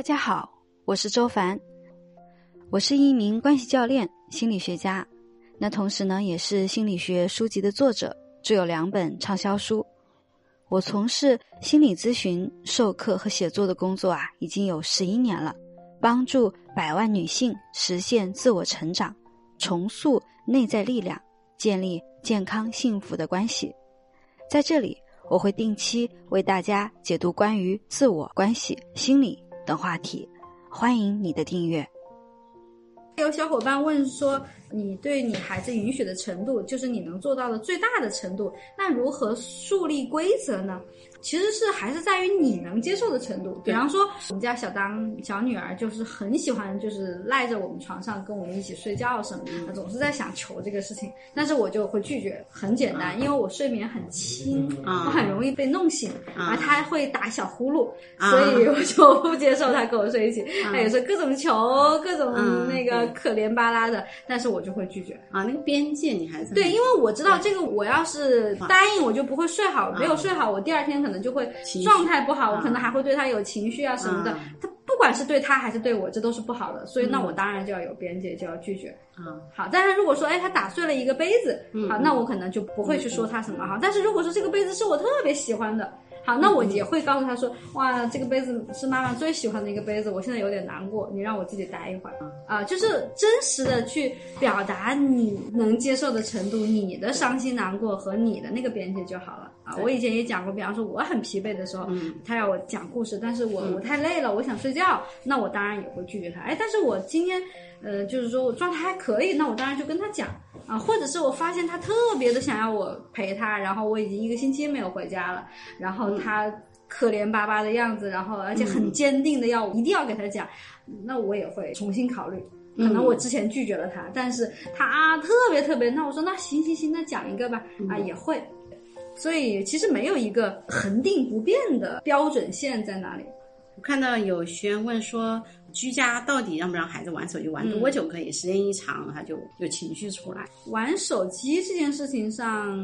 大家好，我是周凡，我是一名关系教练、心理学家，那同时呢，也是心理学书籍的作者，著有两本畅销书。我从事心理咨询、授课和写作的工作啊，已经有十一年了，帮助百万女性实现自我成长，重塑内在力量，建立健康幸福的关系。在这里，我会定期为大家解读关于自我、关系、心理。的话题，欢迎你的订阅。有小伙伴问说。你对你孩子允许的程度，就是你能做到的最大的程度。那如何树立规则呢？其实是还是在于你能接受的程度。比方说，我们家小当小女儿就是很喜欢，就是赖着我们床上跟我们一起睡觉什么的，她总是在想求这个事情，但是我就会拒绝。很简单，因为我睡眠很轻，我很容易被弄醒，而她会打小呼噜，所以我就不接受她跟我睡一起。她有时候各种求，各种那个可怜巴拉的，但是我。就会拒绝。啊，那个边界你还在对，因为我知道这个，我要是答应，我就不会睡好，没有睡好，我第二天可能就会状态不好，我可能还会对他有情绪啊什么的。他不管是对他还是对我，这都是不好的，所以那我当然就要有边界，就要拒绝。嗯，好，但是如果说，哎，他打碎了一个杯子，好，那我可能就不会去说他什么哈。但是如果说这个杯子是我特别喜欢的。好，那我也会告诉他说，哇，这个杯子是妈妈最喜欢的一个杯子，我现在有点难过，你让我自己待一会儿啊，就是真实的去表达你能接受的程度，你的伤心难过和你的那个边界就好了啊。我以前也讲过，比方说我很疲惫的时候，他要我讲故事，但是我我太累了，我想睡觉，那我当然也会拒绝他。哎，但是我今天。呃，就是说我状态还可以，那我当然就跟他讲。啊，或者是我发现他特别的想要我陪他，然后我已经一个星期没有回家了，然后他可怜巴巴的样子，然后而且很坚定的要一定要给他讲，那我也会重新考虑，可能我之前拒绝了他，但是他啊特别特别，那我说那行行行，那讲一个吧，啊也会，所以其实没有一个恒定不变的标准线在哪里。我看到有学员问说。居家到底让不让孩子玩手机？玩多久可以？时间一长，他就有情绪出来。玩手机这件事情上。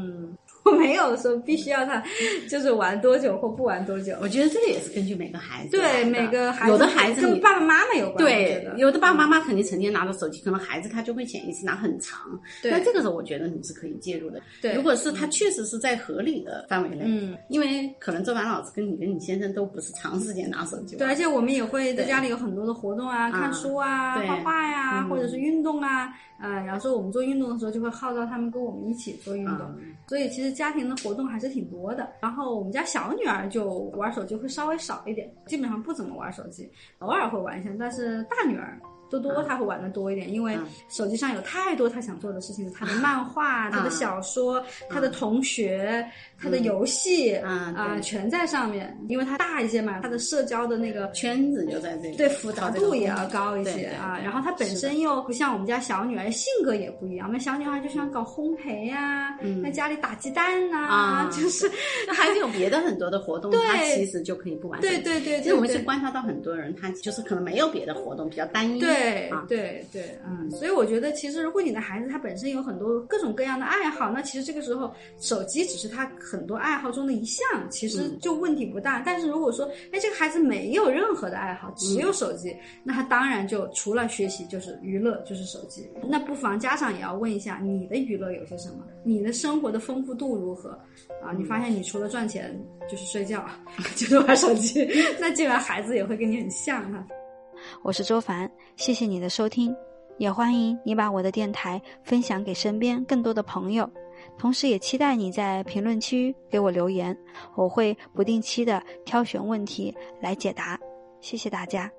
我没有说必须要他 就是玩多久或不玩多久，我觉得这个也是根据每个孩子。对每个孩子，有的孩子跟爸爸妈妈有关。对，有的爸爸妈妈肯定成天拿着手机，可能孩子他就会潜意识拿很长。那这个时候，我觉得你是可以介入的。对，如果是他确实是在合理的范围内，嗯，因为可能周凡老师跟你跟你先生都不是长时间拿手机。对，而且我们也会在家里有很多的活动啊，看书啊，画画呀，或者是运动啊。啊，然后说我们做运动的时候，就会号召他们跟我们一起做运动，所以其实家庭的活动还是挺多的。然后我们家小女儿就玩手机会稍微少一点，基本上不怎么玩手机，偶尔会玩一下。但是大女儿。多多他会玩的多一点，因为手机上有太多他想做的事情，他的漫画、他的小说、他的同学、他的游戏啊，全在上面。因为他大一些嘛，他的社交的那个圈子就在这里，对复杂度也要高一些啊。然后他本身又不像我们家小女儿，性格也不一样。我们小女孩就喜欢搞烘焙呀，在家里打鸡蛋呐，就是那还是有别的很多的活动，他其实就可以不玩。对对对，其实我们是观察到很多人，他就是可能没有别的活动，比较单一。对对对对，嗯，所以我觉得其实如果你的孩子他本身有很多各种各样的爱好，那其实这个时候手机只是他很多爱好中的一项，其实就问题不大。但是如果说，哎，这个孩子没有任何的爱好，只有手机，那他当然就除了学习就是娱乐就是手机。那不妨家长也要问一下，你的娱乐有些什么？你的生活的丰富度如何？啊，你发现你除了赚钱就是睡觉，就是玩手机，那基本上孩子也会跟你很像哈。我是周凡，谢谢你的收听，也欢迎你把我的电台分享给身边更多的朋友，同时也期待你在评论区给我留言，我会不定期的挑选问题来解答，谢谢大家。